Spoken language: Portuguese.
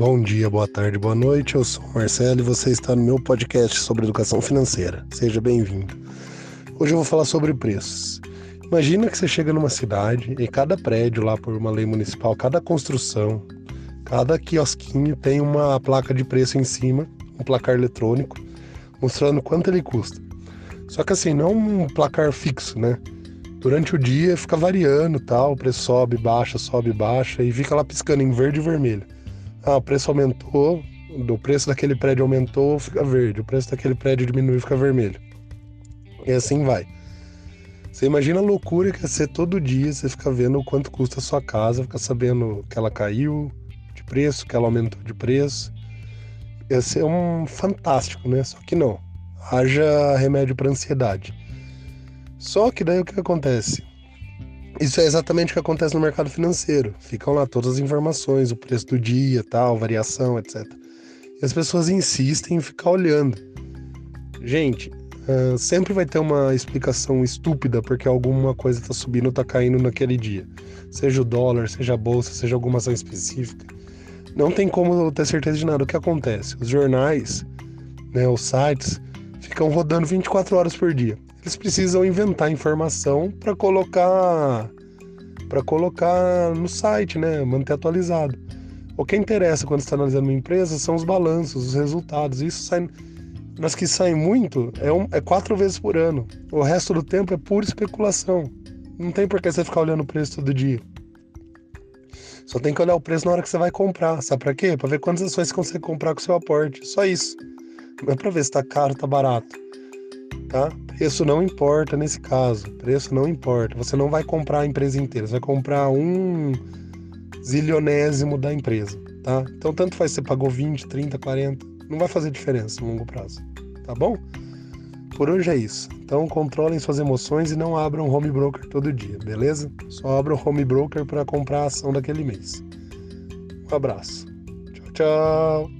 Bom dia, boa tarde, boa noite. Eu sou o Marcelo e você está no meu podcast sobre educação financeira. Seja bem-vindo. Hoje eu vou falar sobre preços. Imagina que você chega numa cidade e cada prédio lá por uma lei municipal, cada construção, cada quiosquinho tem uma placa de preço em cima, um placar eletrônico, mostrando quanto ele custa. Só que assim, não um placar fixo, né? Durante o dia fica variando, tal, o preço sobe, baixa, sobe, baixa e fica lá piscando em verde e vermelho. Ah, o preço aumentou, o preço daquele prédio aumentou, fica verde, o preço daquele prédio diminuiu, fica vermelho. E assim vai. Você imagina a loucura que é ser todo dia, você fica vendo o quanto custa a sua casa, fica sabendo que ela caiu de preço, que ela aumentou de preço. Ia ser um fantástico, né? Só que não. Haja remédio para ansiedade. Só que daí o que acontece? Isso é exatamente o que acontece no mercado financeiro. Ficam lá todas as informações, o preço do dia, tal, variação, etc. E as pessoas insistem em ficar olhando. Gente, uh, sempre vai ter uma explicação estúpida porque alguma coisa está subindo ou está caindo naquele dia. Seja o dólar, seja a bolsa, seja alguma ação específica. Não tem como ter certeza de nada. O que acontece? Os jornais, né, os sites, ficam rodando 24 horas por dia eles precisam inventar informação para colocar para colocar no site, né, manter atualizado. O que interessa quando está analisando uma empresa são os balanços, os resultados. Isso sai, mas que saem muito é, um, é quatro vezes por ano. O resto do tempo é pura especulação. Não tem por que você ficar olhando o preço todo dia. Só tem que olhar o preço na hora que você vai comprar. Sabe para quê? Para ver quantas ações você consegue comprar com o seu aporte. Só isso. Não é para ver se está caro, está barato tá? Preço não importa nesse caso, preço não importa. Você não vai comprar a empresa inteira, você vai comprar um zilionésimo da empresa, tá? Então tanto faz você pagou 20, 30, 40, não vai fazer diferença no longo prazo, tá bom? Por hoje é isso. Então controlem suas emoções e não abram home broker todo dia, beleza? Só abram home broker para comprar a ação daquele mês. Um abraço. Tchau, tchau.